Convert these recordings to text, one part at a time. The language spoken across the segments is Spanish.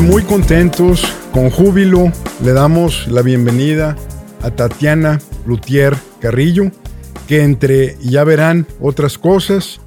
muy contentos, con júbilo, le damos la bienvenida a Tatiana Lutier Carrillo, que entre, ya verán, otras cosas,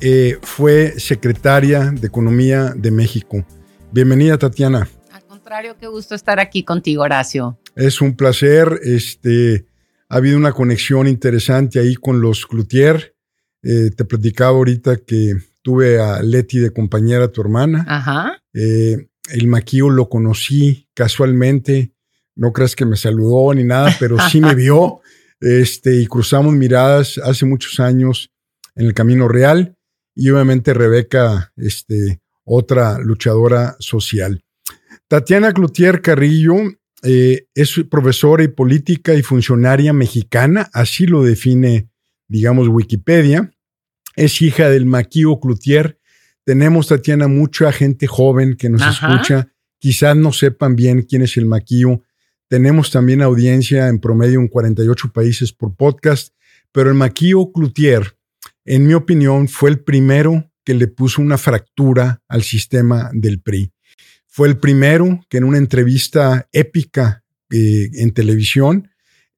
eh, fue secretaria de Economía de México. Bienvenida, Tatiana. Al contrario, qué gusto estar aquí contigo, Horacio. Es un placer. Este, ha habido una conexión interesante ahí con los Cloutier. Eh, te platicaba ahorita que tuve a Leti de compañera, tu hermana. Ajá. Eh, el maquillo lo conocí casualmente. No creas que me saludó ni nada, pero sí me vio. Este, y cruzamos miradas hace muchos años en el Camino Real. Y obviamente Rebeca, este, otra luchadora social. Tatiana Cloutier Carrillo eh, es profesora y política y funcionaria mexicana, así lo define, digamos, Wikipedia. Es hija del Maquio Cloutier. Tenemos, Tatiana, mucha gente joven que nos escucha. Quizás no sepan bien quién es el Maquio. Tenemos también audiencia en promedio en 48 países por podcast, pero el Maquio Cloutier, en mi opinión, fue el primero que le puso una fractura al sistema del PRI. Fue el primero que en una entrevista épica eh, en televisión,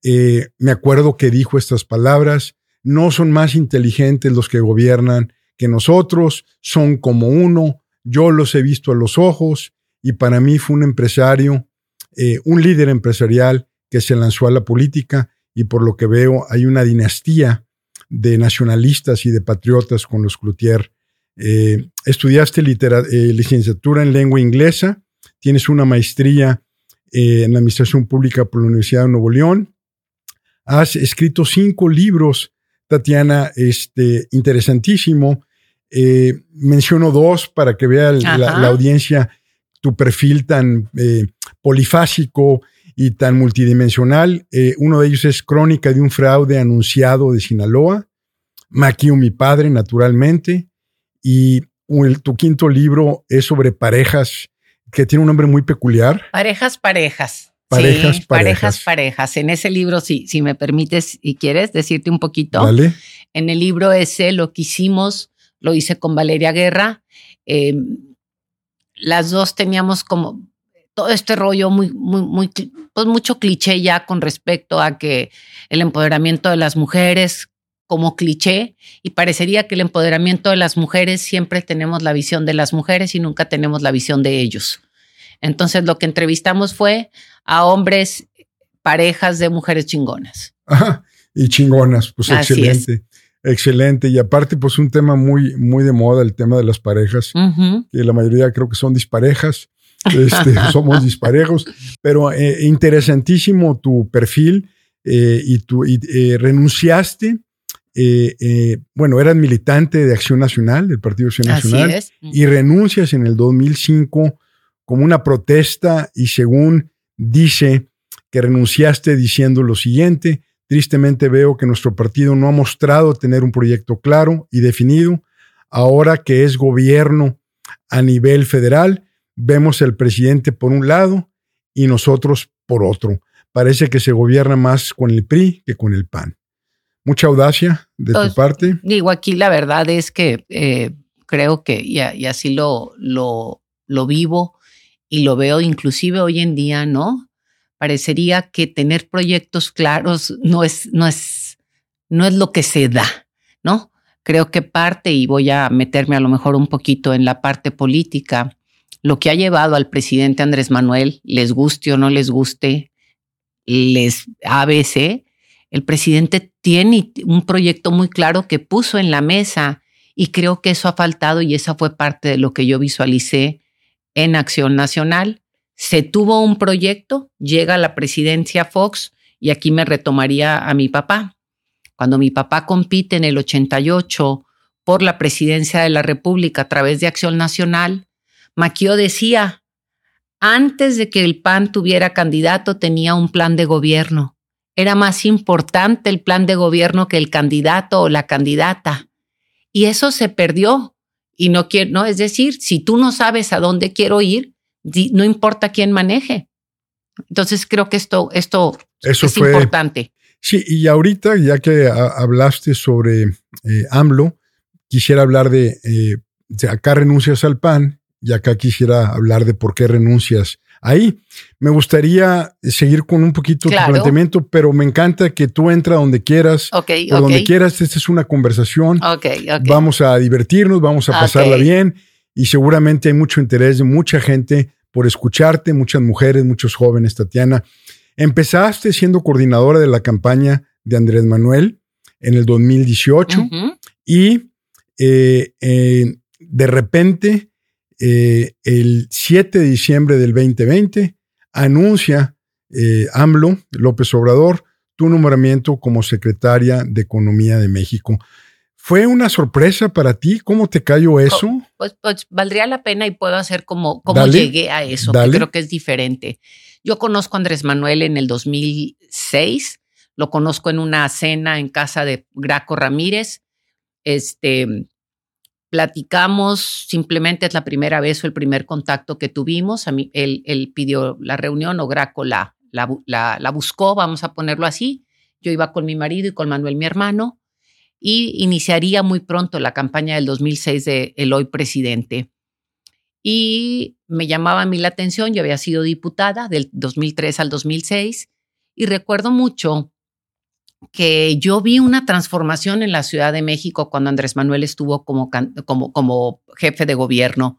eh, me acuerdo que dijo estas palabras, no son más inteligentes los que gobiernan que nosotros, son como uno, yo los he visto a los ojos y para mí fue un empresario, eh, un líder empresarial que se lanzó a la política y por lo que veo hay una dinastía de nacionalistas y de patriotas con los Cloutier eh, estudiaste eh, licenciatura en lengua inglesa, tienes una maestría en administración pública por la Universidad de Nuevo León. Has escrito cinco libros, Tatiana, este, interesantísimo. Menciono dos para que vea la, audiencia tu perfil tan polifásico y tan multidimensional. uno de ellos es Crónica de un fraude anunciado de Sinaloa. Maquio, mi padre, naturalmente. Y tu quinto libro es sobre parejas, que tiene un nombre muy peculiar. Parejas, parejas. Parejas, sí, parejas. parejas, En ese libro, si, si me permites y quieres decirte un poquito. Dale. En el libro ese, lo que hicimos, lo hice con Valeria Guerra. Em, las dos teníamos como todo este rollo muy, muy, muy, pues mucho cliché ya con respecto a que el empoderamiento de las mujeres, como cliché y parecería que el empoderamiento de las mujeres siempre tenemos la visión de las mujeres y nunca tenemos la visión de ellos. Entonces lo que entrevistamos fue a hombres, parejas de mujeres chingonas. y chingonas, pues excelente. Excelente. Y aparte, pues un tema muy, muy de moda, el tema de las parejas, que la mayoría creo que son disparejas. Este, somos disparejos, pero eh, interesantísimo tu perfil eh, y tú eh, renunciaste eh, eh, bueno, eras militante de Acción Nacional, del Partido Acción Nacional, y renuncias en el 2005 como una protesta y según dice que renunciaste diciendo lo siguiente, tristemente veo que nuestro partido no ha mostrado tener un proyecto claro y definido. Ahora que es gobierno a nivel federal, vemos el presidente por un lado y nosotros por otro. Parece que se gobierna más con el PRI que con el PAN mucha audacia de tu pues, parte. Digo, aquí la verdad es que eh, creo que, y, así lo, lo, lo vivo y lo veo inclusive hoy en día, ¿no? Parecería que tener proyectos claros no es, no es, no es lo que se da, ¿no? Creo que parte, y voy a meterme a lo mejor un poquito en la parte política, lo que ha llevado al presidente Andrés Manuel, les guste o no les guste, les ABC, el presidente tiene un proyecto muy claro que puso en la mesa y creo que eso ha faltado y esa fue parte de lo que yo visualicé en Acción Nacional. Se tuvo un proyecto, llega la presidencia Fox y aquí me retomaría a mi papá. Cuando mi papá compite en el 88 por la presidencia de la República a través de Acción Nacional, Maquio decía, antes de que el PAN tuviera candidato tenía un plan de gobierno era más importante el plan de gobierno que el candidato o la candidata. Y eso se perdió. Y no quiero, no, es decir, si tú no sabes a dónde quiero ir, no importa quién maneje. Entonces creo que esto, esto eso es importante. Sí, y ahorita, ya que hablaste sobre eh, AMLO, quisiera hablar de, eh, de, acá renuncias al PAN y acá quisiera hablar de por qué renuncias ahí. Me gustaría seguir con un poquito tu planteamiento, pero me encanta que tú entra donde quieras, okay, donde quieras. Esta es una conversación. Okay, vamos a divertirnos, vamos a pasarla bien y seguramente hay mucho interés de mucha gente por escucharte, muchas mujeres, muchos jóvenes, Tatiana. Empezaste siendo coordinadora de la campaña de Andrés Manuel en el 2018 y eh, eh, de repente eh, el 7 de diciembre del 2020 anuncia AMLO, López Obrador, tu nombramiento como secretaria de Economía de México. ¿Fue una sorpresa para ti? ¿Cómo te cayó eso? Pues, pues valdría la pena y puedo hacer como, como llegué a eso, creo que es diferente. Yo conozco a Andrés Manuel en el 2006, lo conozco en una cena en casa de Graco Ramírez. Este, platicamos, simplemente es la primera vez o el primer contacto que tuvimos. A mí, él, él pidió la reunión o Graco la, la, la, buscó, vamos a ponerlo así. Yo iba con mi marido y con Manuel, mi hermano, y iniciaría muy pronto la campaña del 2006 de El Hoy Presidente y me llamaba a mí la atención, yo había sido diputada del 2003 al 2006 y recuerdo mucho que yo vi una transformación en la Ciudad de México cuando Andrés Manuel estuvo como, como, como jefe de gobierno.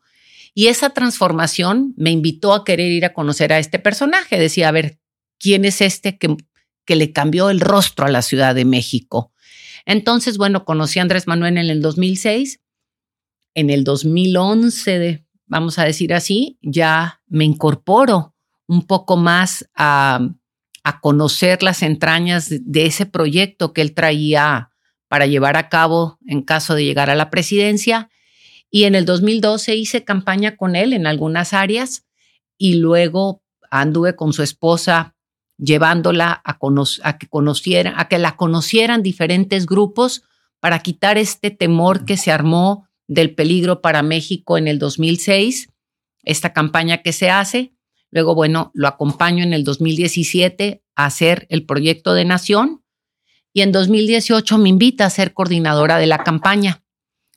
Y esa transformación me invitó a querer ir a conocer a este personaje. Decía, a ver, ¿quién es este que, que le cambió el rostro a la Ciudad de México? Entonces, bueno, conocí a Andrés Manuel en el 2006. En el 2011, de, vamos a decir así, ya me incorporo un poco más a, conocer las entrañas de, ese proyecto que él traía para llevar a cabo en caso de llegar a la presidencia. Y en el 2012 hice campaña con él en algunas áreas y luego anduve con su esposa llevándola a, a que conocieran, a que la conocieran diferentes grupos para quitar este temor que se armó del peligro para México en el 2006, esta campaña que se hace. Luego, bueno, lo acompaño en el 2017 a hacer el proyecto de nación y en 2018 me invita a ser coordinadora de la campaña.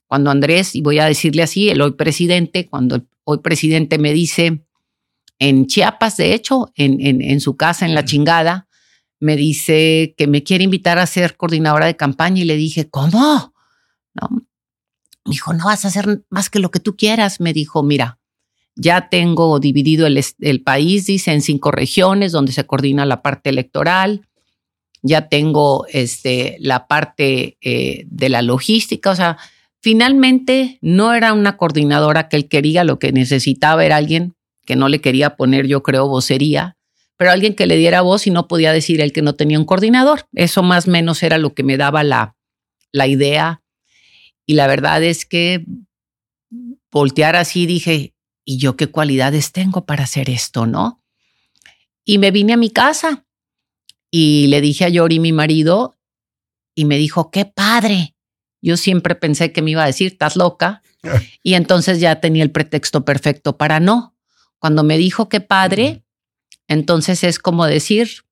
Cuando Andrés, y voy a decirle así, el hoy presidente, cuando el hoy presidente me dice, en Chiapas, de hecho, en, en, en su casa, en la chingada, me dice que me quiere invitar a ser coordinadora de campaña y le dije, ¿cómo? ¿No? Me dijo, no vas a hacer más que lo que tú quieras. Me dijo, mira, ya tengo dividido el, país, dice, en cinco regiones donde se coordina la parte electoral. Ya tengo este, la parte eh, de la logística. O sea, finalmente no era una coordinadora que él quería, lo que necesitaba era alguien que no le quería poner, yo creo, vocería, pero alguien que le diera voz y no podía decir él que no tenía un coordinador. Eso más o menos era lo que me daba la, la idea y la verdad es que voltear así dije, ¿y yo qué cualidades tengo para hacer esto, no? Y me vine a mi casa y le dije a Yori, mi marido, y me dijo, qué padre. Yo siempre pensé que me iba a decir, estás loca. y entonces ya tenía el pretexto perfecto para no. Cuando me dijo qué padre, entonces es como decir,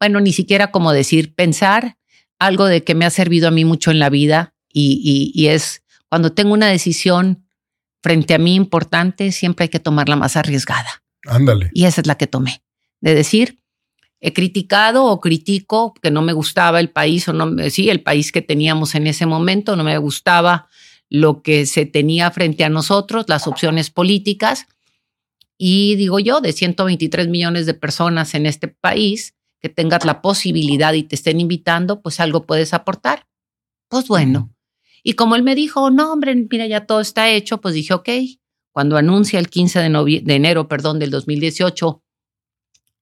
bueno, ni siquiera como decir, pensar algo de que me ha servido a mí mucho en la vida y, es cuando tengo una decisión frente a mí importante, siempre hay que tomarla más arriesgada. Ándale. Y esa es la que tomé, de decir, he criticado o critico que no me gustaba el país o no, sí, el país que teníamos en ese momento, no me gustaba lo que se tenía frente a nosotros, las opciones políticas. Y digo yo, de 123 millones de personas en este país, que tengas la posibilidad y te estén invitando, pues algo puedes aportar. Pues bueno, y como él me dijo, no, hombre, mira, ya todo está hecho, pues dije, ok. Cuando anuncia el 15 de, de enero perdón, del 2018,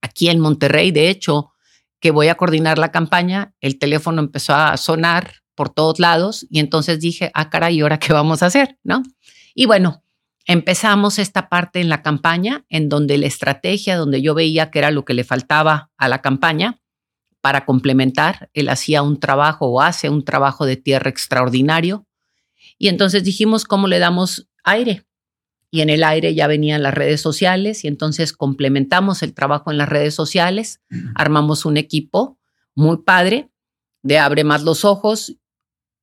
aquí en Monterrey, de hecho, que voy a coordinar la campaña, el teléfono empezó a sonar por todos lados y entonces dije, ah, caray, ¿y ahora qué vamos a hacer? ¿No? Y bueno, empezamos esta parte en la campaña, en donde la estrategia, donde yo veía que era lo que le faltaba a la campaña, para complementar. Él hacía un trabajo o hace un trabajo de tierra extraordinario. Y entonces dijimos, ¿cómo le damos aire? Y en el aire ya venían las redes sociales y entonces complementamos el trabajo en las redes sociales, armamos un equipo muy padre de Abre más los ojos,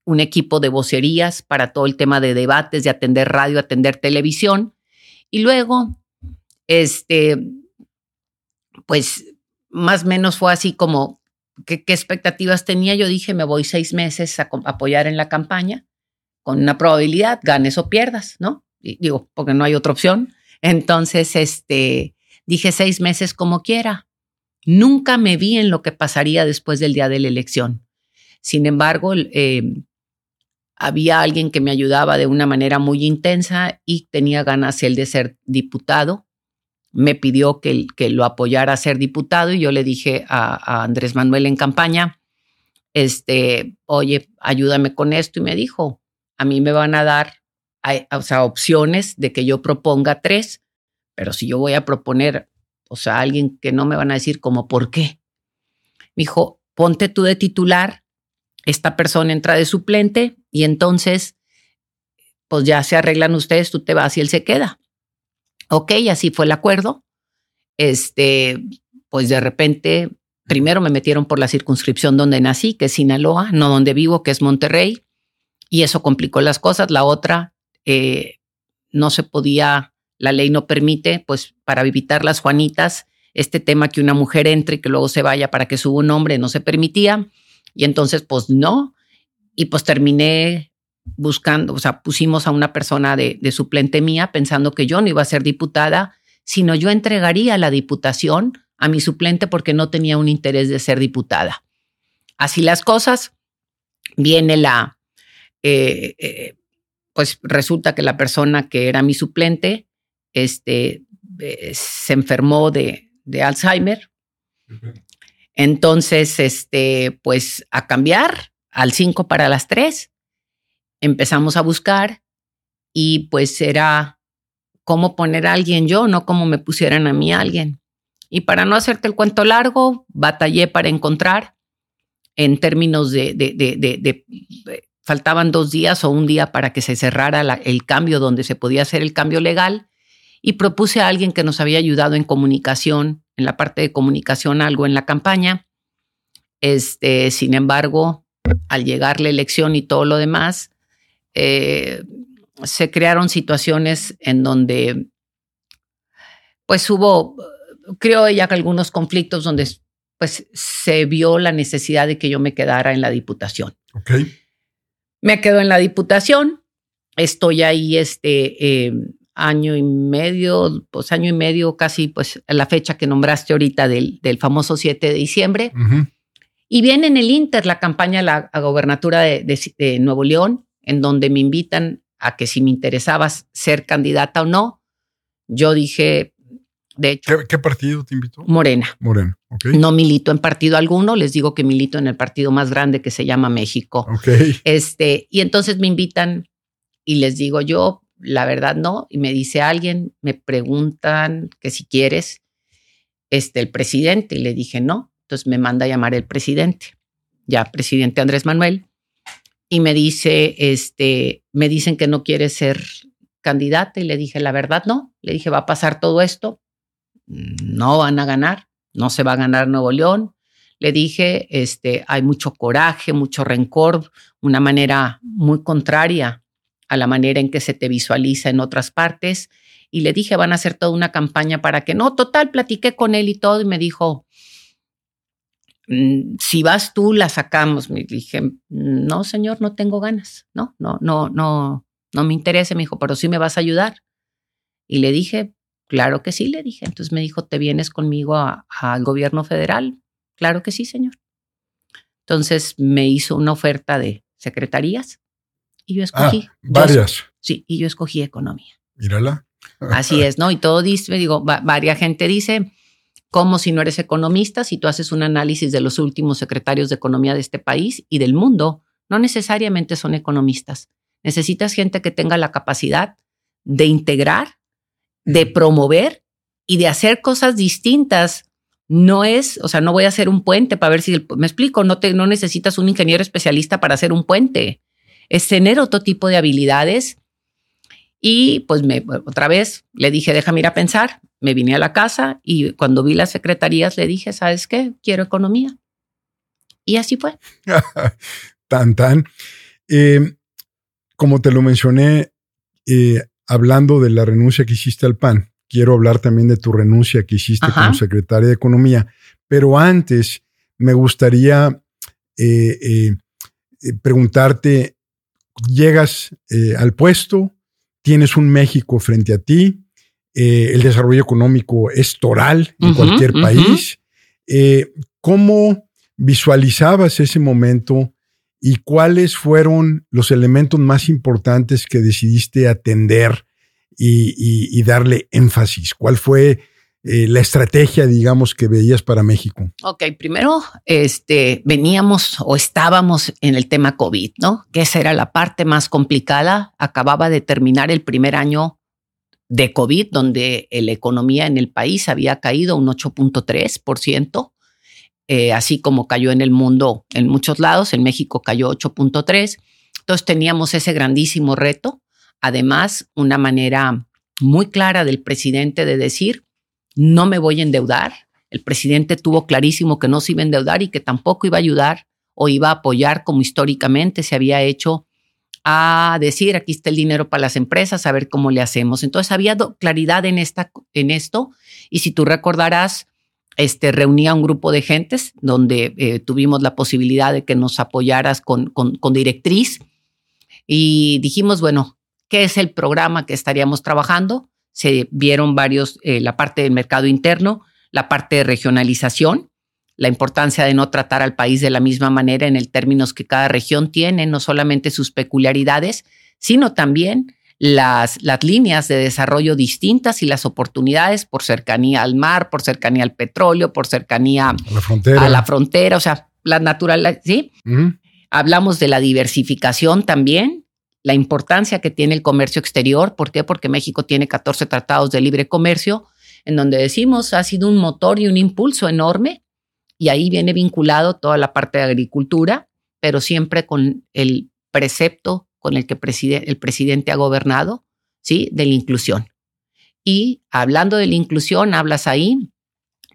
un equipo de vocerías para todo el tema de debates, de atender radio, atender televisión. Y luego, este, pues más o menos fue así como, ¿qué, expectativas tenía? Yo dije, me voy seis meses a, apoyar en la campaña con una probabilidad, ganes o pierdas, ¿no? digo, porque no hay otra opción. Entonces, este, dije seis meses como quiera. Nunca me vi en lo que pasaría después del día de la elección. Sin embargo, eh, había alguien que me ayudaba de una manera muy intensa y tenía ganas él de ser diputado. Me pidió que, que lo apoyara a ser diputado y yo le dije a, Andrés Manuel en campaña, este, oye, ayúdame con esto. Y me dijo, a mí me van a dar o sea, opciones de que yo proponga tres, pero si yo voy a proponer, o sea, alguien que no me van a decir como, ¿por qué? Me dijo, ponte tú de titular, esta persona entra de suplente y entonces, pues ya se arreglan ustedes, tú te vas y él se queda. Ok, así fue el acuerdo. Este, pues de repente, primero me metieron por la circunscripción donde nací, que es Sinaloa, no donde vivo, que es Monterrey, y eso complicó las cosas. La otra, eh, no se podía, la ley no permite, pues para evitar las Juanitas, este tema que una mujer entre y que luego se vaya para que suba un hombre no se permitía. Y entonces, pues no. Y pues terminé buscando, o sea, pusimos a una persona de, de suplente mía pensando que yo no iba a ser diputada, sino yo entregaría la diputación a mi suplente porque no tenía un interés de ser diputada. Así las cosas, viene la, eh, eh, pues resulta que la persona que era mi suplente este, eh, se enfermó de, Alzheimer. Entonces, este, pues a cambiar al 5 para las 3. Empezamos a buscar y pues era cómo poner a alguien yo, no cómo me pusieran a mí alguien. Y para no hacerte el cuento largo, batallé para encontrar en términos de faltaban dos días o un día para que se cerrara el cambio donde se podía hacer el cambio legal y propuse a alguien que nos había ayudado en comunicación, en la parte de comunicación, algo en la campaña. Este, sin embargo, al llegar la elección y todo lo demás, eh, se crearon situaciones en donde, pues hubo, creo ya que algunos conflictos donde pues se vio la necesidad de que yo me quedara en la diputación. Okay. Me quedo en la diputación, estoy ahí este eh, año y medio, pues año y medio, casi pues la fecha que nombraste ahorita del, del famoso 7 de diciembre. Y viene en el Inter la campaña a la gobernatura de, Nuevo León, en donde me invitan a que si me interesaba ser candidata o no, yo dije, de hecho. ¿Qué, partido te invitó? Morena. Morena, No milito en partido alguno, les digo que milito en el partido más grande que se llama México. Ok. Este, y entonces me invitan y les digo yo, la verdad no, y me dice alguien, me preguntan que si quieres, este, el presidente, y le dije no, entonces me manda a llamar el presidente, ya presidente Andrés Manuel, y me dice, este, me dicen que no quiere ser candidata, y le dije, la verdad no, le dije, va a pasar todo esto, no van a ganar, no se va a ganar Nuevo León. Le dije, este, hay mucho coraje, mucho rencor, una manera muy contraria a la manera en que se te visualiza en otras partes. Y le dije, van a hacer toda una campaña para que no, total, platiqué con él y todo y me dijo, mm, si vas tú, la sacamos. Me dije, no, señor, no tengo ganas. No, no, no, no, no me interesa. Me dijo, pero sí me vas a ayudar. Y le dije, Claro que sí, le dije. Entonces me dijo, ¿te vienes conmigo al gobierno federal? Claro que sí, señor. Entonces me hizo una oferta de secretarías y yo escogí. Ah, varias. sí, y yo escogí economía. Mírala. Así es, ¿no? Y todo dice, digo, varias gente dice, ¿cómo si no eres economista, si tú haces un análisis de los últimos secretarios de economía de este país y del mundo, no necesariamente son economistas. Necesitas gente que tenga la capacidad de integrar de promover y de hacer cosas distintas. No es, o sea, no voy a hacer un puente para ver si me explico, no te no necesitas un ingeniero especialista para hacer un puente. Es tener otro tipo de habilidades. Y pues me, otra vez le dije, déjame ir a pensar. Me vine a la casa y cuando vi las secretarías le dije, ¿sabes qué? Quiero economía. Y así fue. tan, tan. eh, como te lo mencioné, eh, hablando de la renuncia que hiciste al PAN, quiero hablar también de tu renuncia que hiciste como secretaria de Economía, pero antes me gustaría eh, preguntarte, llegas al puesto, tienes un México frente a ti, el desarrollo económico es toral en cualquier país. ¿Cómo visualizabas ese momento y cuáles fueron los elementos más importantes que decidiste atender y, darle énfasis? ¿Cuál fue eh, la estrategia, digamos, que veías para México? Ok, primero, este, veníamos o estábamos en el tema COVID, ¿no? Que esa era la parte más complicada. Acababa de terminar el primer año de COVID, donde la economía en el país había caído un 8.3%. Eh, así como cayó en el mundo en muchos lados, en México cayó 8.3. Entonces teníamos ese grandísimo reto. Además, una manera muy clara del presidente de decir, no me voy a endeudar. El presidente tuvo clarísimo que no se iba a endeudar y que tampoco iba a ayudar o iba a apoyar como históricamente se había hecho a decir, aquí está el dinero para las empresas, a ver cómo le hacemos. Entonces había claridad en, esta, en esto y si tú recordarás, este, reunía un grupo de gentes donde eh, tuvimos la posibilidad de que nos apoyaras con, con, directriz y dijimos, bueno, ¿qué es el programa que estaríamos trabajando? Se vieron varios, eh, la parte del mercado interno, la parte de regionalización, la importancia de no tratar al país de la misma manera en el términos que cada región tiene, no solamente sus peculiaridades, sino también las, las líneas de desarrollo distintas y las oportunidades por cercanía al mar, por cercanía al petróleo, por cercanía a la frontera, a la frontera o sea, la natural, ¿sí? Hablamos de la diversificación también, la importancia que tiene el comercio exterior. ¿Por qué? Porque México tiene 14 tratados de libre comercio, en donde decimos ha sido un motor y un impulso enorme, y ahí viene vinculado toda la parte de agricultura, pero siempre con el precepto con el que el presidente ha gobernado, ¿sí? De la inclusión. Y hablando de la inclusión, hablas ahí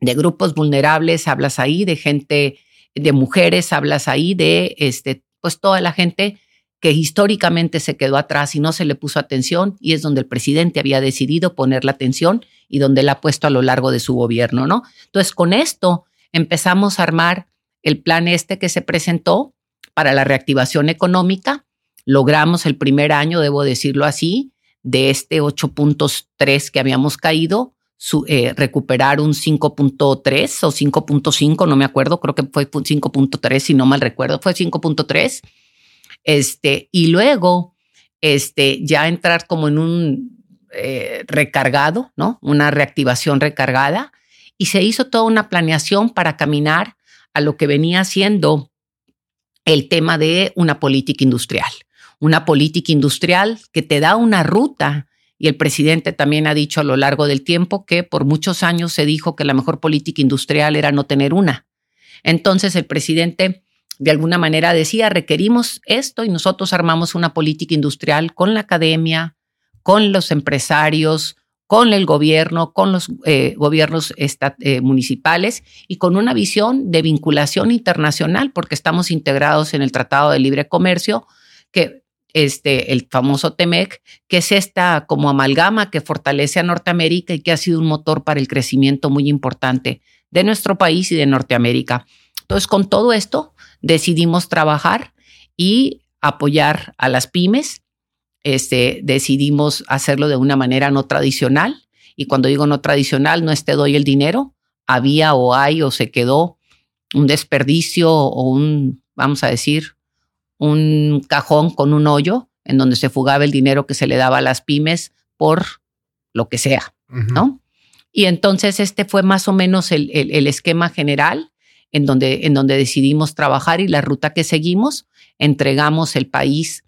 de grupos vulnerables, hablas ahí de gente, de mujeres, hablas ahí de, este, pues toda la gente que históricamente se quedó atrás y no se le puso atención y es donde el presidente había decidido poner la atención y donde la ha puesto a lo largo de su gobierno, ¿no? Entonces, con esto empezamos a armar el plan este que se presentó para la reactivación económica, logramos el primer año, debo decirlo así, de este 8.3 que habíamos caído, eh, recuperar un 5.3 o 5.5, no me acuerdo, creo que fue 5.3, si no mal recuerdo, fue 5.3. Este, y luego, este, ya entrar como en un eh, recargado, ¿no? Una reactivación recargada. Y se hizo toda una planeación para caminar a lo que venía siendo el tema de una política industrial una política industrial que te da una ruta. Y el presidente también ha dicho a lo largo del tiempo que por muchos años se dijo que la mejor política industrial era no tener una. Entonces el presidente de alguna manera decía, requerimos esto y nosotros armamos una política industrial con la academia, con los empresarios, con el gobierno, con los eh, gobiernos eh, municipales y con una visión de vinculación internacional, porque estamos integrados en el Tratado de Libre Comercio, que este, el famoso TEMEC, que es esta como amalgama que fortalece a Norteamérica y que ha sido un motor para el crecimiento muy importante de nuestro país y de Norteamérica. Entonces, con todo esto, decidimos trabajar y apoyar a las pymes. Este, decidimos hacerlo de una manera no tradicional. Y cuando digo no tradicional, no es te doy el dinero. Había o hay o se quedó un desperdicio o un, vamos a decir, un cajón con un hoyo en donde se fugaba el dinero que se le daba a las pymes por lo que sea, ¿no? Y entonces este fue más o menos el, el, esquema general en donde, en donde decidimos trabajar y la ruta que seguimos, entregamos el país,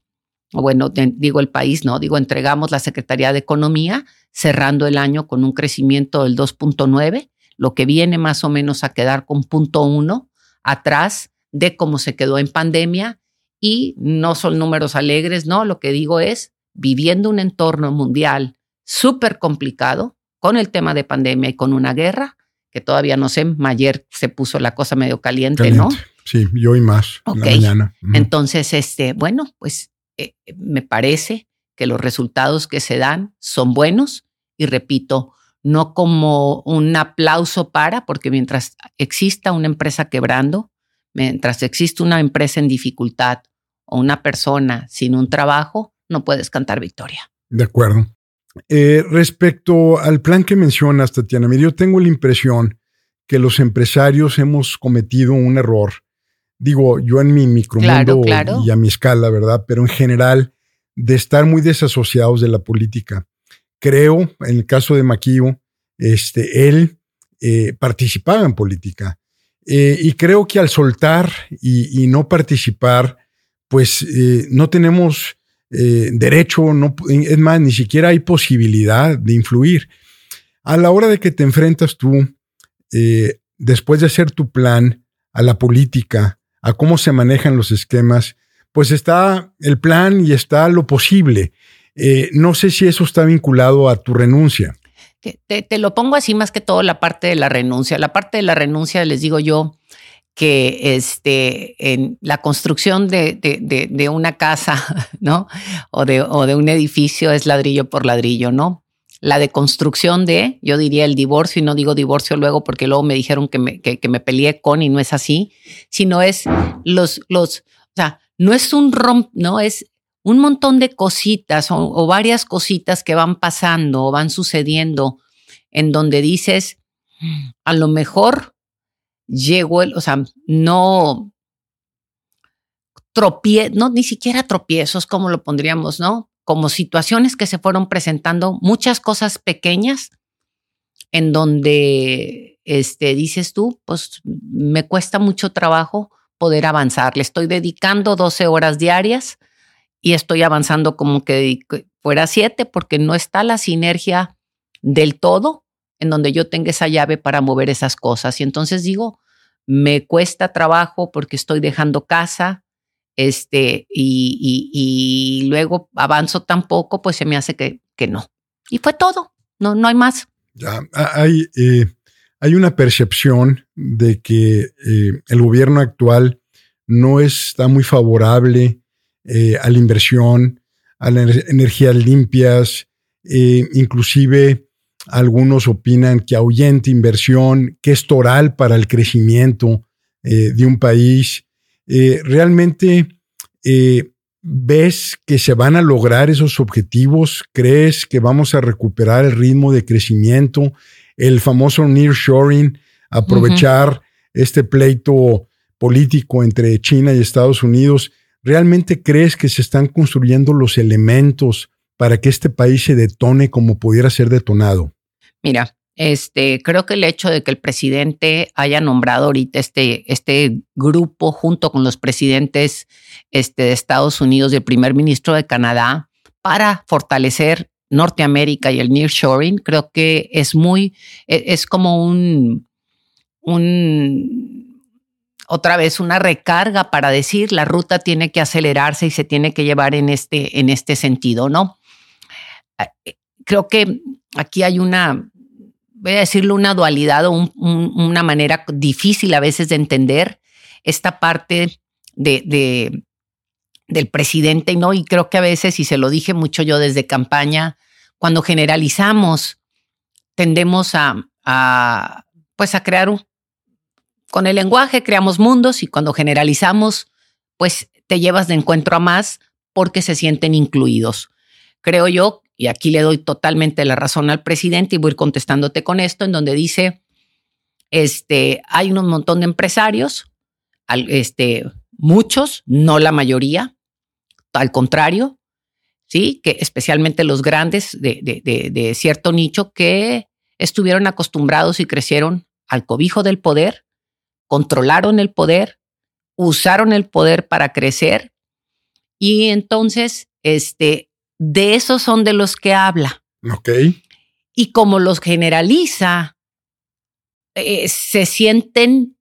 bueno, digo el país, no, digo entregamos la Secretaría de Economía, cerrando el año con un crecimiento del 2.9, lo que viene más o menos a quedar con punto uno atrás de cómo se quedó en pandemia. Y no son números alegres, no, lo que digo es, viviendo un entorno mundial súper complicado, con el tema de pandemia y con una guerra, que todavía no sé, ayer se puso la cosa medio caliente, ¿no? Sí, yo y más en la mañana. Entonces, este, bueno, pues eh, me parece que los resultados que se dan son buenos y repito, no como un aplauso para, porque mientras exista una empresa quebrando, mientras exista una empresa en dificultad o una persona sin un trabajo, no puedes cantar victoria. De acuerdo. Eh, respecto al plan que mencionas, Tatiana, yo tengo la impresión que los empresarios hemos cometido un error. Digo, yo en mi micromundo y a mi escala, ¿verdad? Pero en general, de estar muy desasociados de la política. Creo, en el caso de Maquillo, este, él eh, participaba en política. Eh, y creo que al soltar y, no participar, pues eh, no tenemos derecho, no, es más, ni siquiera hay posibilidad de influir. A la hora de que te enfrentas tú, después de hacer tu plan a la política, a cómo se manejan los esquemas, pues está el plan y está lo posible. Eh, no sé si eso está vinculado a tu renuncia. Te, lo pongo así más que todo la parte de la renuncia. La parte de la renuncia, les digo yo, que este, en la construcción de, de, una casa, ¿no? O de, o de un edificio es ladrillo por ladrillo, ¿no? La de construcción de, yo diría el divorcio, y no digo divorcio luego porque luego me dijeron que me, que, me peleé con y no es así, sino es los, los, o sea, no es un romp, no es un montón de cositas o, varias cositas que van pasando o van sucediendo en donde dices, a lo mejor llegó el, o sea, no tropie, no, ni siquiera tropiezos, como lo pondríamos, ¿no? Como situaciones que se fueron presentando, muchas cosas pequeñas en donde, este, dices tú, pues me cuesta mucho trabajo poder avanzar. Le estoy dedicando 12 horas diarias y estoy avanzando como que fuera 7 porque no está la sinergia del todo en donde yo tenga esa llave para mover esas cosas. Y entonces digo, me cuesta trabajo porque estoy dejando casa, este, y, luego avanzo tan poco, pues se me hace que, que no. Y fue todo, no, no hay más. Ya, hay, eh, hay una percepción de que eh, el gobierno actual no está muy favorable eh, a la inversión, a las energías limpias, inclusive algunos opinan que ahuyente inversión, que es toral para el crecimiento de un país. ¿Realmente ves que se van a lograr esos objetivos? ¿Crees que vamos a recuperar el ritmo de crecimiento? el famoso nearshoring, aprovechar este pleito político entre China y Estados Unidos. ¿Realmente crees que se están construyendo los elementos para que este país se detone como pudiera ser detonado? Mira, este, creo que el hecho de que el presidente haya nombrado ahorita este, este grupo junto con los presidentes este, de Estados Unidos y el primer ministro de Canadá para fortalecer Norteamérica y el nearshoring, creo que es muy, e, es como un, un, otra vez una recarga para decir la ruta tiene que acelerarse y se tiene que llevar en este, en este sentido, ¿no? Eh, creo que aquí hay una, voy a decirlo, una dualidad o una manera difícil a veces de entender esta parte de, de, del presidente, ¿no? Y creo que a veces, y se lo dije mucho yo desde campaña, cuando generalizamos, tendemos a, a pues a crear un, con el lenguaje creamos mundos y cuando generalizamos, pues te llevas de encuentro a más porque se sienten incluidos. Creo yo, y aquí le doy totalmente la razón al presidente y voy a ir contestándote con esto, en donde dice, este, hay un montón de empresarios, este, muchos, no la mayoría, al contrario, ¿sí? Que especialmente los grandes de, de, cierto nicho que estuvieron acostumbrados y crecieron al cobijo del poder, controlaron el poder, usaron el poder para crecer y entonces, este, de esos son de los que habla. Ok. Y como los generaliza, eh, se sienten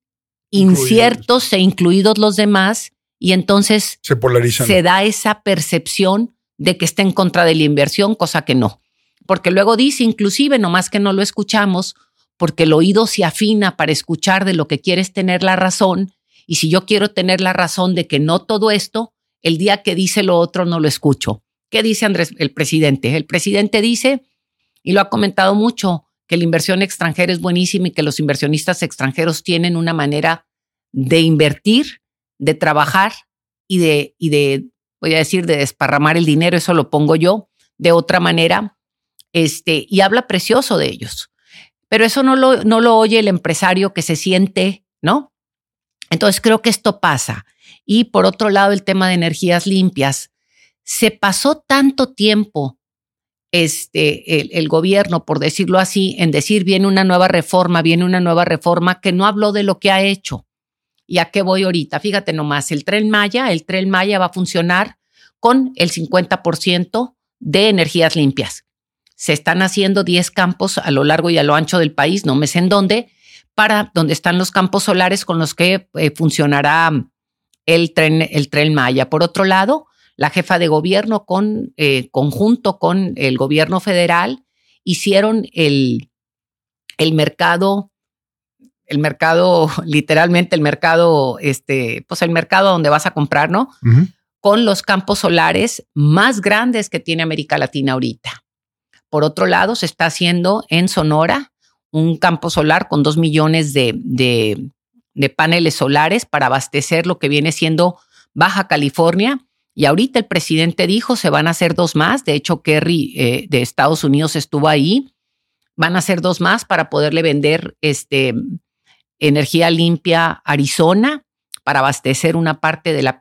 inciertos e incluidos los demás y entonces se polarizan. Se da esa percepción de que está en contra de la inversión, cosa que no. Porque luego dice, inclusive, nomás que no lo escuchamos, porque el oído se afina para escuchar de lo que quieres tener la razón Y si yo quiero tener la razón de que no todo esto, el día que dice lo otro no lo escucho. ¿Qué dice Andrés, el presidente? El presidente dice, y lo ha comentado mucho, que la inversión extranjera es buenísima y que los inversionistas extranjeros tienen una manera de invertir, de trabajar y de, y de, voy a decir, de desparramar el dinero, eso lo pongo yo, de otra manera, este, y habla precioso de ellos. Pero eso no lo, no lo oye el empresario que se siente, ¿no? Entonces creo que esto pasa. Y por otro lado, el tema de energías limpias. Se pasó tanto tiempo este, el, gobierno, por decirlo así, en decir viene una nueva reforma, viene una nueva reforma, que no habló de lo que ha hecho. ¿Y a qué voy ahorita? Fíjate nomás, el tren Maya, el tren Maya va a funcionar con el 50% de energías limpias. Se están haciendo 10 campos a lo largo y a lo ancho del país, no me sé en dónde, para donde están los campos solares con los que eh, funcionará el tren, el tren Maya. Por otro lado, la jefa de gobierno con eh, conjunto con el gobierno federal hicieron el, el mercado, el mercado, literalmente el mercado, este, pues el mercado donde vas a comprar, ¿no? Con los campos solares más grandes que tiene América Latina ahorita. Por otro lado, se está haciendo en Sonora un campo solar con dos millones de, de, de paneles solares para abastecer lo que viene siendo Baja California y ahorita el presidente dijo, se van a hacer dos más. De hecho, Kerry eh, de Estados Unidos estuvo ahí. Van a hacer dos más para poderle vender este, energía limpia a Arizona para abastecer una parte de la,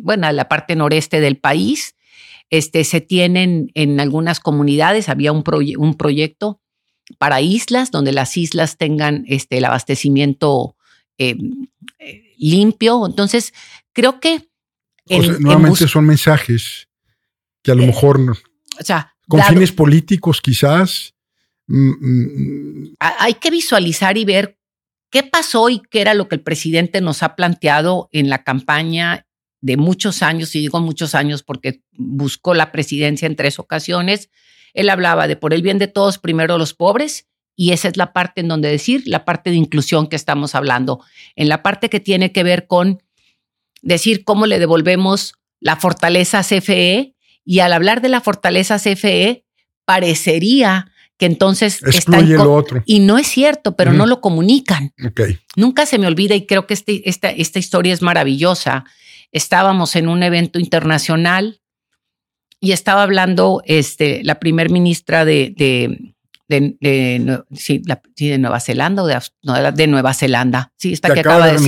bueno, la parte noreste del país. Este, se tienen en algunas comunidades, había un, proyecto para islas, donde las islas tengan este, el abastecimiento eh, eh, limpio. Entonces, creo que nuevamente son mensajes que a lo eh, mejor o sea, con fines políticos quizás. Mm, mm, hay que visualizar y ver qué pasó y qué era lo que el presidente nos ha planteado en la campaña de muchos años, y digo muchos años porque buscó la presidencia en tres ocasiones. Él hablaba de por el bien de todos, primero los pobres, y esa es la parte en donde decir, la parte de inclusión que estamos hablando, en la parte que tiene que ver con decir cómo le devolvemos la fortaleza CFE y al hablar de la fortaleza CFE parecería que entonces está en lo otro. Y no es cierto, pero no lo comunican. Nunca se me olvida y creo que este, esta, esta historia es maravillosa. Estábamos en un evento internacional y estaba hablando este, la primer ministra de, de, de, sí, de Nueva Zelanda o de, de, Nueva Zelanda. Sí, está que acaba, de,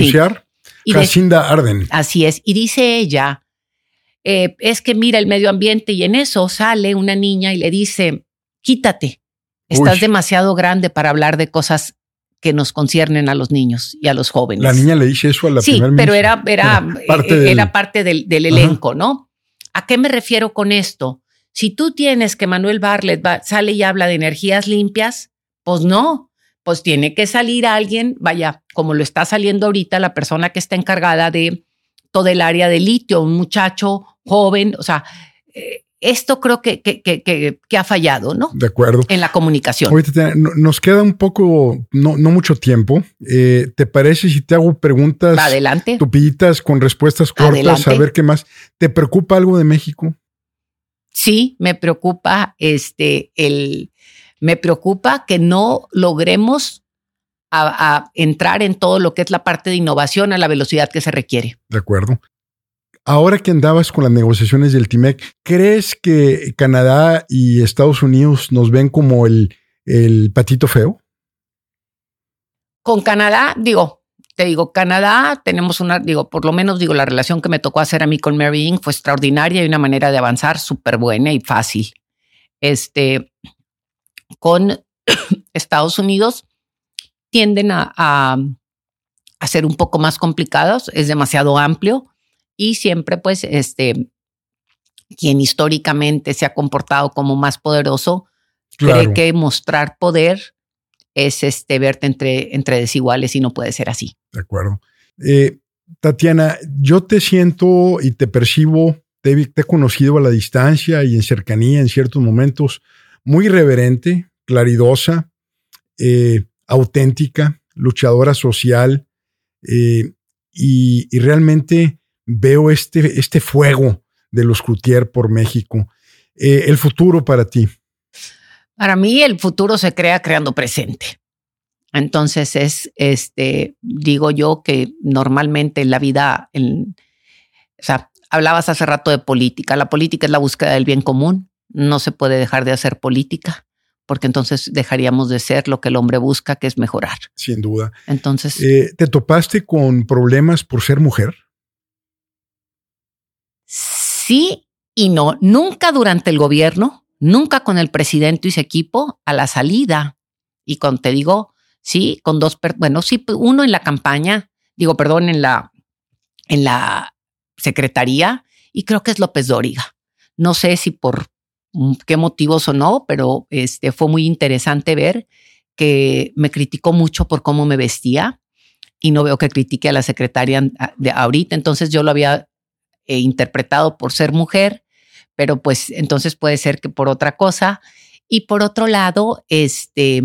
decir. Jacinda Arden. Así es. Y dice ella, eh, es que mira el medio ambiente y en eso sale una niña y le dice, quítate, estás demasiado grande para hablar de cosas que nos conciernen a los niños y a los jóvenes. La niña le dice eso a la Sí, pero era, era, parte, eh, del, parte del, elenco, ¿no? ¿A qué me refiero con esto? Si tú tienes que Manuel Barlet sale y habla de energías limpias, pues no, pues tiene que salir alguien, vaya, como lo está saliendo ahorita la persona que está encargada de todo el área de litio, un muchacho joven, o sea, eh, esto creo que, que, que, ha fallado, ¿no? De acuerdo. En la comunicación. Ahorita nos queda un poco, no, no mucho tiempo. Eh, ¿Te parece si te hago preguntas? Adelante. Tupiditas con respuestas cortas, a ver qué más. ¿Te preocupa algo de México? Sí, me preocupa este, el, me preocupa que no logremos a, entrar en todo lo que es la parte de innovación a la velocidad que se requiere. De acuerdo. Ahora que andabas con las negociaciones del TIMEC, ¿crees que Canadá y Estados Unidos nos ven como el, el patito feo? Con Canadá, digo, te digo, Canadá tenemos una, digo, por lo menos digo, la relación que me tocó hacer a mí con Mary Inc. fue extraordinaria y una manera de avanzar súper buena y fácil. Este, con Estados Unidos tienden a, ser un poco más complicados, es demasiado amplio y siempre pues este, quien históricamente se ha comportado como más poderoso cree que mostrar poder es este, verte entre, entre desiguales y no puede ser así. De acuerdo. Eh, Tatiana, yo te siento y te percibo, te, te, he conocido a la distancia y en cercanía en ciertos momentos muy reverente, claridosa, eh, auténtica, luchadora social. Eh, y, realmente veo este, este fuego de los Cloutier por México. Eh, el futuro para ti. Para mí el futuro se crea creando presente. Entonces es, este, digo yo que normalmente en la vida, o sea, hablabas hace rato de política. La política es la búsqueda del bien común. No se puede dejar de hacer política porque entonces dejaríamos de ser lo que el hombre busca, que es mejorar. Sin duda. Entonces. Eh, ¿Te topaste con problemas por ser mujer? Sí y no. Nunca durante el gobierno, nunca con el presidente y su equipo, a la salida. Y con, te digo, sí, con dos, bueno, sí, uno en la campaña, digo, perdón, en la, en la secretaría, y creo que es López Dóriga. No sé si por qué motivos o no, pero este, fue muy interesante ver que me criticó mucho por cómo me vestía y no veo que critique a la secretaria de ahorita. Entonces yo lo había eh, interpretado por ser mujer, pero pues entonces puede ser que por otra cosa. Y por otro lado, este,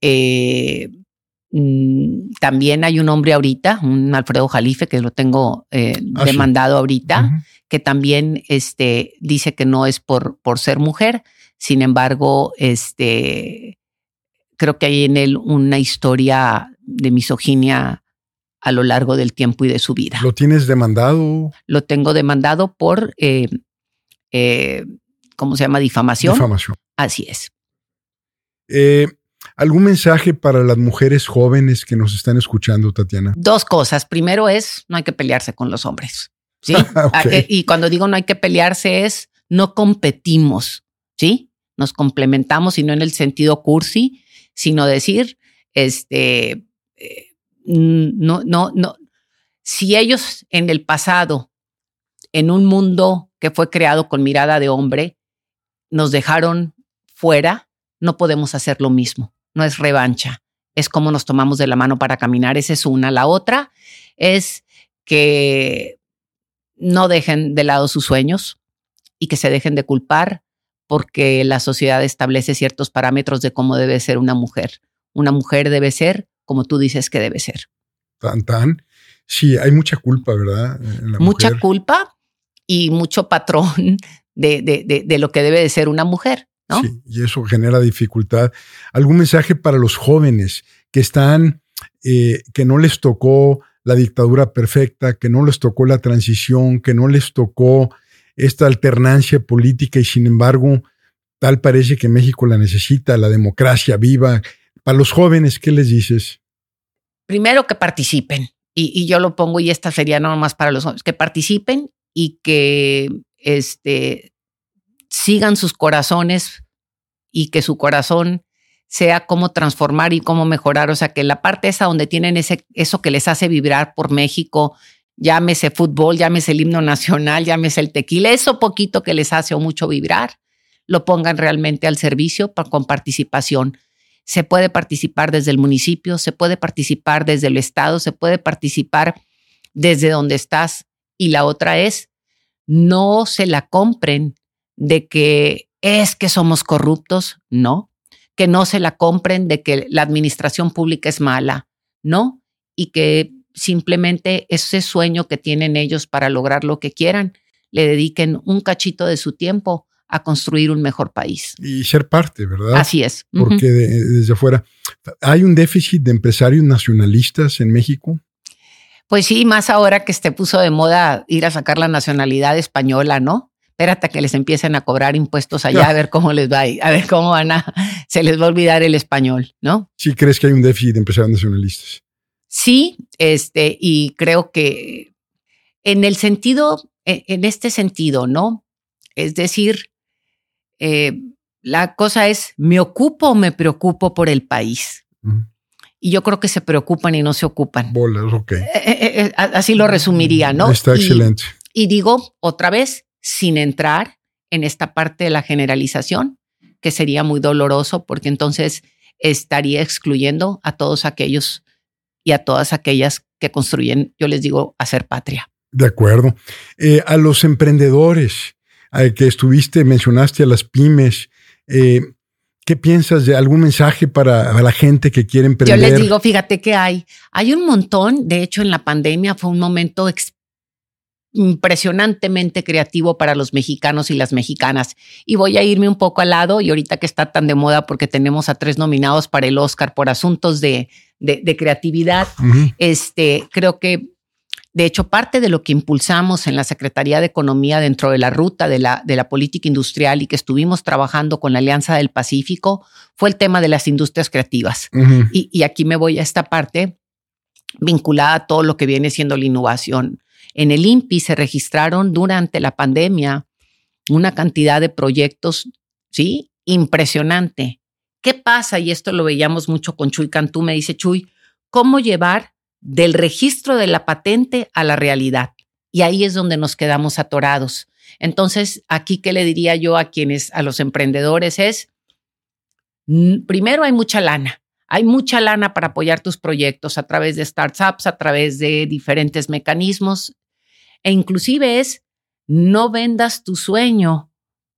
eh, mm, también hay un hombre ahorita, un Alfredo Jalife, que lo tengo eh, ah, demandado ahorita, que también este, dice que no es por, por ser mujer, sin embargo, este, creo que hay en él una historia de misoginia a lo largo del tiempo y de su vida. ¿Lo tienes demandado? Lo tengo demandado por, eh, eh, ¿cómo se llama? Difamación. Difamación. Así es. Eh, ¿Algún mensaje para las mujeres jóvenes que nos están escuchando, Tatiana? Dos cosas. Primero es, no hay que pelearse con los hombres. ¿sí? Y cuando digo no hay que pelearse es no competimos, ¿sí? Nos complementamos y no en el sentido cursi, sino decir, este, eh, no, no, no. Si ellos en el pasado, en un mundo que fue creado con mirada de hombre, nos dejaron fuera, no podemos hacer lo mismo. No es revancha, es como nos tomamos de la mano para caminar. Esa es una. La otra es que no dejen de lado sus sueños y que se dejen de culpar porque la sociedad establece ciertos parámetros de cómo debe ser una mujer. Una mujer debe ser como tú dices que debe ser. Tan, tan. Sí, hay mucha culpa, ¿verdad? mucha culpa y mucho patrón de, de, de, lo que debe de ser una mujer. ¿No? Sí, y eso genera dificultad. ¿Algún mensaje para los jóvenes que están, eh, que no les tocó la dictadura perfecta, que no les tocó la transición, que no les tocó esta alternancia política y sin embargo, tal parece que México la necesita, la democracia viva. Para los jóvenes, ¿qué les dices? Primero que participen, y, yo lo pongo, y esta sería no más para los jóvenes, que participen y que este, sigan sus corazones y que su corazón sea cómo transformar y cómo mejorar. O sea, que la parte esa donde tienen ese, eso que les hace vibrar por México, llámese fútbol, llámese el himno nacional, llámese el tequila, eso poquito que les hace o mucho vibrar, lo pongan realmente al servicio con participación. Se puede participar desde el municipio, se puede participar desde el Estado, se puede participar desde donde estás. Y la otra es, no se la compren de que es que somos corruptos, no que no se la compren de que la administración pública es mala, ¿no? Y que simplemente ese sueño que tienen ellos para lograr lo que quieran, le dediquen un cachito de su tiempo a construir un mejor país. Y ser parte, ¿verdad? Así es. Porque desde afuera, ¿hay un déficit de empresarios nacionalistas en México? Pues sí, más ahora que se puso de moda ir a sacar la nacionalidad española, ¿no? Espérate que les empiecen a cobrar impuestos allá, a ver cómo les va, a ver cómo van a, se les va a olvidar el español, ¿no? Sí, crees que hay un déficit de empresarios nacionalistas. Sí, este, y creo que en el sentido, e, en este sentido, ¿no? Es decir, eh, la cosa es, ¿me ocupo o me preocupo por el país? Y yo creo que se preocupan y no se ocupan. Bolas, ok. Eh, eh, así lo resumiría, ¿no? Está excelente. Y digo otra vez, sin entrar en esta parte de la generalización, que sería muy doloroso porque entonces estaría excluyendo a todos aquellos y a todas aquellas que construyen, yo les digo, hacer patria. De acuerdo. Eh, a los emprendedores que estuviste, mencionaste a las pymes, eh, ¿Qué piensas de algún mensaje para la gente que quiere emprender? Yo les digo, fíjate que hay, hay un montón. De hecho, en la pandemia fue un momento impresionantemente creativo para los mexicanos y las mexicanas. Y voy a irme un poco al lado, y ahorita que está tan de moda porque tenemos a tres nominados para el Oscar por asuntos de, de, creatividad, este, creo que de hecho, parte de lo que impulsamos en la Secretaría de Economía dentro de la ruta de la, de la política industrial y que estuvimos trabajando con la Alianza del Pacífico fue el tema de las industrias creativas. y, y, aquí me voy a esta parte vinculada a todo lo que viene siendo la innovación. En el INPI se registraron durante la pandemia una cantidad de proyectos, ¿sí? Impresionante. ¿Qué pasa? Y esto lo veíamos mucho con Chuy Cantú, me dice Chuy, ¿cómo llevar del registro de la patente a la realidad? Y ahí es donde nos quedamos atorados. Entonces, aquí, ¿qué le diría yo a quienes, a los emprendedores? Es, primero hay mucha lana. Hay mucha lana para apoyar tus proyectos a través de startups, a través de diferentes mecanismos. E inclusive es, no vendas tu sueño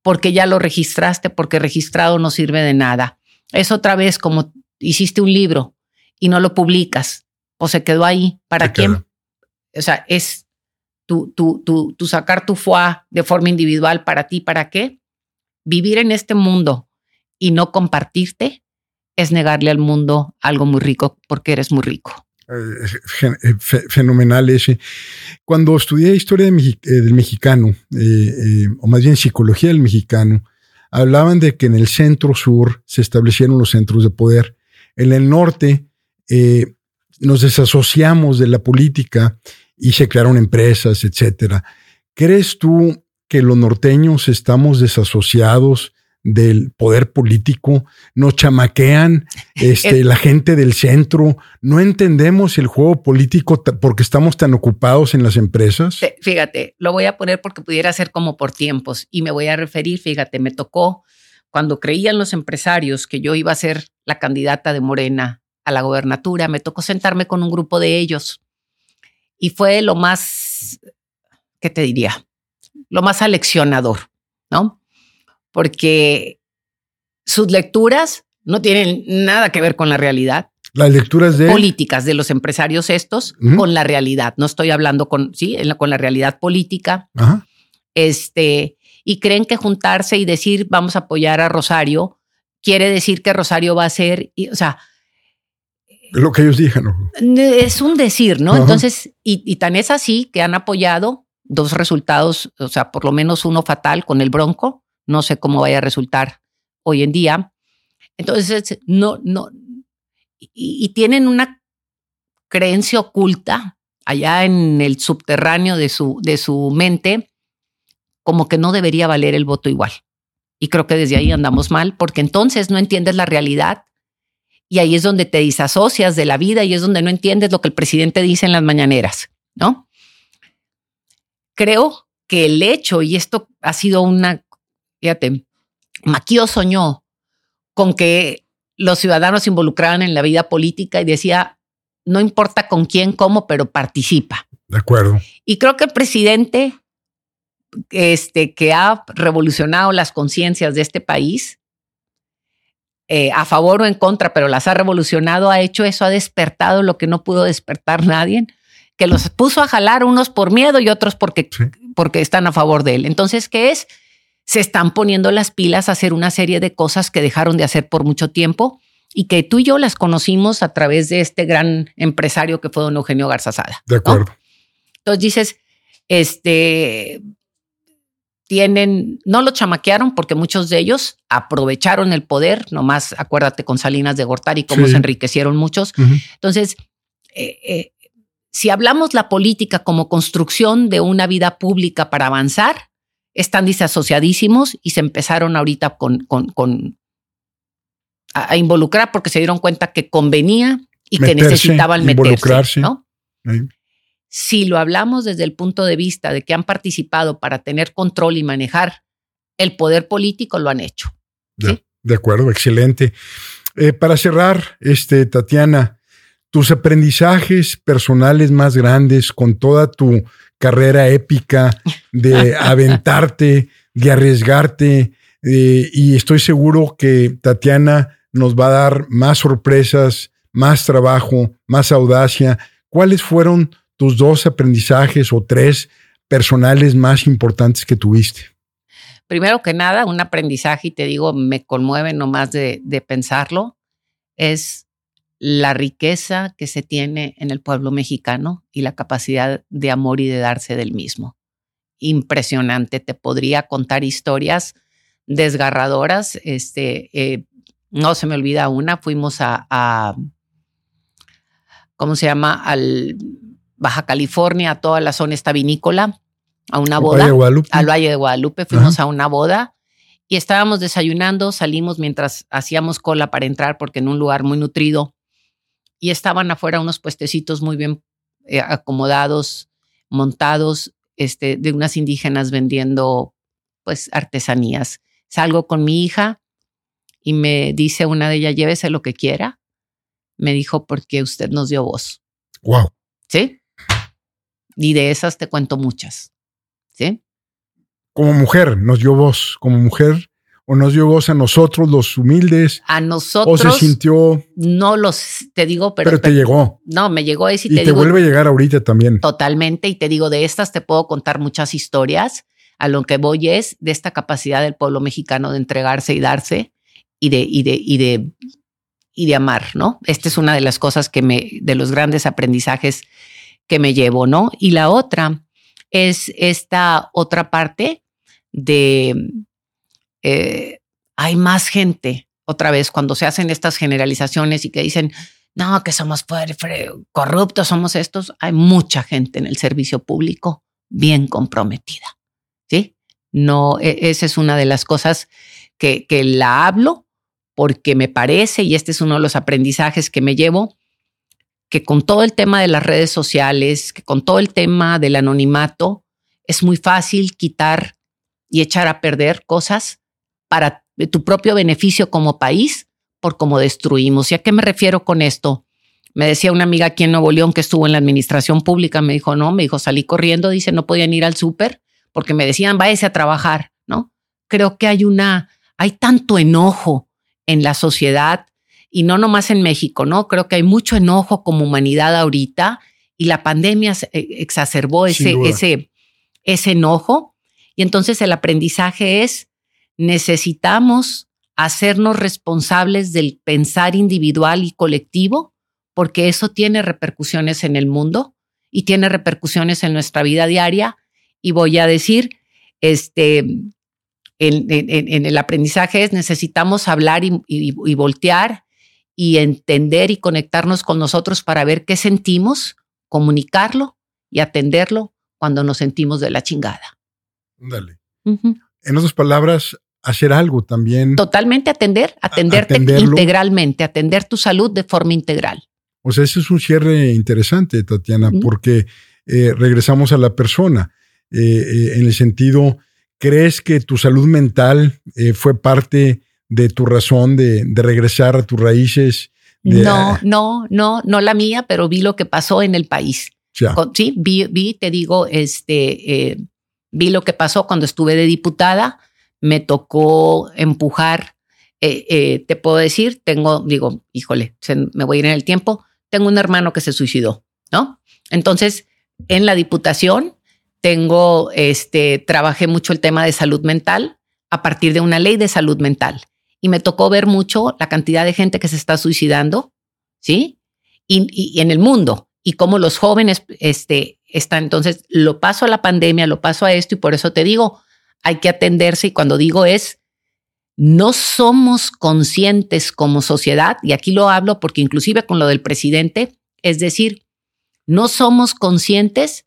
porque ya lo registraste, porque registrado no sirve de nada. Es otra vez como hiciste un libro y no lo publicas o se quedó ahí. ¿Para quién? O sea, es tu, tu, tu, tu sacar tu foie de forma individual para ti, ¿para qué? Vivir en este mundo y no compartirte es negarle al mundo algo muy rico porque eres muy rico. Eh, eh, fenomenal ese. Cuando estudié historia eh, del mexicano, o más bien psicología del mexicano, hablaban de que en el centro sur se establecieron los centros de poder. En el norte nos desasociamos de la política y se crearon empresas, etcétera. ¿Crees tú que los norteños estamos desasociados del poder político, nos chamaquean este, la gente del centro, no entendemos el juego político porque estamos tan ocupados en las empresas. Fíjate, lo voy a poner porque pudiera ser como por tiempos y me voy a referir, fíjate, me tocó cuando creían los empresarios que yo iba a ser la candidata de Morena a la gobernatura, me tocó sentarme con un grupo de ellos y fue lo más, ¿qué te diría? Lo más aleccionador, ¿no? Porque sus lecturas no tienen nada que ver con la realidad. Las lecturas de políticas de los empresarios estos con la realidad. No estoy hablando con sí, con la realidad política. Este y creen que juntarse y decir vamos a apoyar a Rosario quiere decir que Rosario va a ser, o sea, lo que ellos dijeron. Es un decir, ¿no? Entonces, y, y, tan es así que han apoyado dos resultados, o sea, por lo menos uno fatal con el Bronco, no sé cómo vaya a resultar hoy en día. Entonces, no, no, y, tienen una creencia oculta allá en el subterráneo de su, de su mente, como que no debería valer el voto igual. Y creo que desde ahí andamos mal, porque entonces no entiendes la realidad y ahí es donde te disasocias de la vida y es donde no entiendes lo que el presidente dice en las mañaneras, ¿no? Creo que el hecho, y esto ha sido una Fíjate, Maquio soñó con que los ciudadanos se involucraran en la vida política y decía, no importa con quién, cómo, pero participa. De acuerdo. Y creo que el presidente este, que ha revolucionado las conciencias de este país, eh, a favor o en contra, pero las ha revolucionado, ha hecho eso, ha despertado lo que no pudo despertar nadie, que los puso a jalar unos por miedo y otros porque, porque están a favor de él. Entonces, ¿qué es? Se están poniendo las pilas a hacer una serie de cosas que dejaron de hacer por mucho tiempo y que tú y yo las conocimos a través de este gran empresario que fue don Eugenio Garzazada. De acuerdo. Entonces dices, este, tienen, no lo chamaquearon porque muchos de ellos aprovecharon el poder, nomás acuérdate con Salinas de Gortari cómo se enriquecieron muchos. Entonces, eh, eh, si hablamos la política como construcción de una vida pública para avanzar, están disasociadísimos y se empezaron ahorita con, con, a, involucrar porque se dieron cuenta que convenía y que necesitaban meterse. ¿no? Si lo hablamos desde el punto de vista de que han participado para tener control y manejar el poder político, lo han hecho. De, acuerdo, excelente. Eh, para cerrar, este, Tatiana, tus aprendizajes personales más grandes con toda tu carrera épica de aventarte, de arriesgarte, eh, y estoy seguro que Tatiana nos va a dar más sorpresas, más trabajo, más audacia. ¿Cuáles fueron tus dos aprendizajes o tres personales más importantes que tuviste? Primero que nada, un aprendizaje, y te digo, me conmueve nomás de, de pensarlo, es la riqueza que se tiene en el pueblo mexicano y la capacidad de amor y de darse del mismo. Impresionante, te podría contar historias desgarradoras. Este, eh, no se me olvida una, fuimos a, ¿cómo se llama? Al Baja California, a toda la zona esta vinícola, a una boda. Al Valle de Guadalupe, fuimos a una boda y estábamos desayunando, salimos mientras hacíamos cola para entrar porque en un lugar muy nutrido y estaban afuera unos puestecitos muy bien eh, acomodados, montados, este, de unas indígenas vendiendo pues artesanías. Salgo con mi hija y me dice una de ellas, llévese lo que quiera. Me dijo, porque usted nos dio voz. Wow. ¿Sí? Y de esas te cuento muchas. ¿Sí? Como mujer, nos dio voz. Como mujer, o nos dio voz a nosotros, los humildes. A nosotros. O se sintió. No los, te digo, pero. Pero te llegó. No, me llegó ese y te, vuelve a llegar ahorita también. Totalmente. Y te digo, de estas te puedo contar muchas historias a lo que voy es de esta capacidad del pueblo mexicano de entregarse y darse y de, y de, y de, y de amar, ¿no? Esta es una de las cosas que me, de los grandes aprendizajes que me llevo, ¿no? Y la otra es esta otra parte de, eh, hay más gente, otra vez, cuando se hacen estas generalizaciones y que dicen, no, que somos corruptos, somos estos, hay mucha gente en el servicio público bien comprometida. ¿sí? No, e, esa es una de las cosas que, que la hablo porque me parece, y este es uno de los aprendizajes que me llevo, que con todo el tema de las redes sociales, que con todo el tema del anonimato, es muy fácil quitar y echar a perder cosas para tu propio beneficio como país por cómo destruimos. ¿Y a qué me refiero con esto? Me decía una amiga aquí en Nuevo León que estuvo en la administración pública, me dijo, no, me dijo, salí corriendo, dice, no podían ir al súper porque me decían, váyase a trabajar, ¿no? Creo que hay una, hay tanto enojo en la sociedad y no nomás en México, ¿no? Creo que hay mucho enojo como humanidad ahorita y la pandemia eh, exacerbó ese, ese, ese enojo. Y entonces el aprendizaje es, necesitamos hacernos responsables del pensar individual y colectivo, porque eso tiene repercusiones en el mundo y tiene repercusiones en nuestra vida diaria y voy a decir, este, en, el aprendizaje es necesitamos hablar y, voltear y entender y conectarnos con nosotros para ver qué sentimos, comunicarlo y atenderlo cuando nos sentimos de la chingada. Dale. En otras palabras, hacer algo también. Totalmente atender, atenderte integralmente, atender tu salud de forma integral. O sea, ese es un cierre interesante, Tatiana, porque eh, regresamos a la persona. Eh, eh, en el sentido, ¿crees que tu salud mental fue parte de tu razón de, regresar a tus raíces? no, no, no, no la mía, pero vi lo que pasó en el país. sí, vi, te digo, este, vi lo que pasó cuando estuve de diputada, me tocó empujar, te puedo decir, tengo, digo, híjole, me voy a ir en el tiempo, tengo un hermano que se suicidó, ¿no? Entonces, en la diputación tengo, este, trabajé mucho el tema de salud mental a partir de una ley de salud mental y me tocó ver mucho la cantidad de gente que se está suicidando, ¿sí? Y, en el mundo y cómo los jóvenes este, están. Entonces, lo paso a la pandemia, lo paso a esto y por eso te digo, hay que atenderse y cuando digo es, no somos conscientes como sociedad, y aquí lo hablo porque inclusive con lo del presidente, es decir, no somos conscientes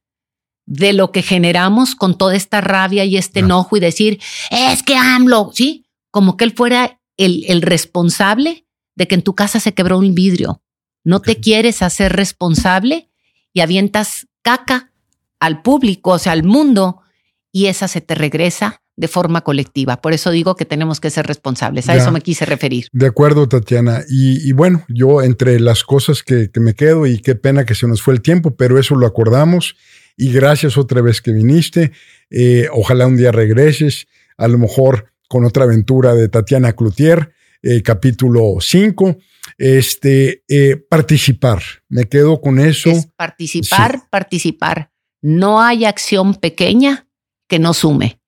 de lo que generamos con toda esta rabia y este enojo y decir, es que AMLO, ¿sí? Como que él fuera el, el responsable de que en tu casa se quebró un vidrio. No te quieres hacer responsable y avientas caca al público, o sea, al mundo, y esa se te regresa de forma colectiva. Por eso digo que tenemos que ser responsables. A eso me quise referir. De acuerdo, Tatiana. Y, bueno, yo entre las cosas que, que, me quedo y qué pena que se nos fue el tiempo, pero eso lo acordamos y gracias otra vez que viniste. Eh, ojalá un día regreses, a lo mejor con otra aventura de Tatiana Cloutier, eh, capítulo 5. Este, eh, participar, me quedo con eso. participar, participar. No hay acción pequeña que no sume.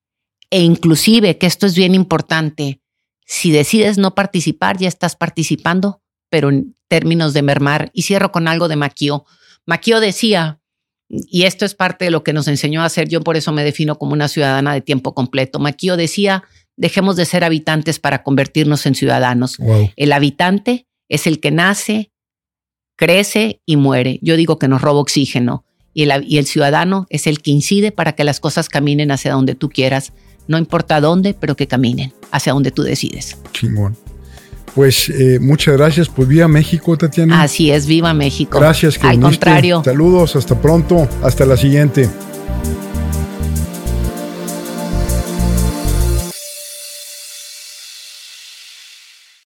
E inclusive, que esto es bien importante, si decides no participar, ya estás participando, pero en términos de mermar. Y cierro con algo de Maquio. Maquio decía, y esto es parte de lo que nos enseñó a hacer, yo por eso me defino como una ciudadana de tiempo completo. Maquio decía, dejemos de ser habitantes para convertirnos en ciudadanos. El habitante es el que nace, crece y muere. Yo digo que nos roba oxígeno. Y el, y el, ciudadano es el que incide para que las cosas caminen hacia donde tú quieras, no importa dónde, pero que caminen hacia donde tú decides. Chingón. Pues eh, muchas gracias. Pues viva México, Tatiana. Así es, viva México. Gracias, que Al contrario. Saludos, hasta pronto. Hasta la siguiente.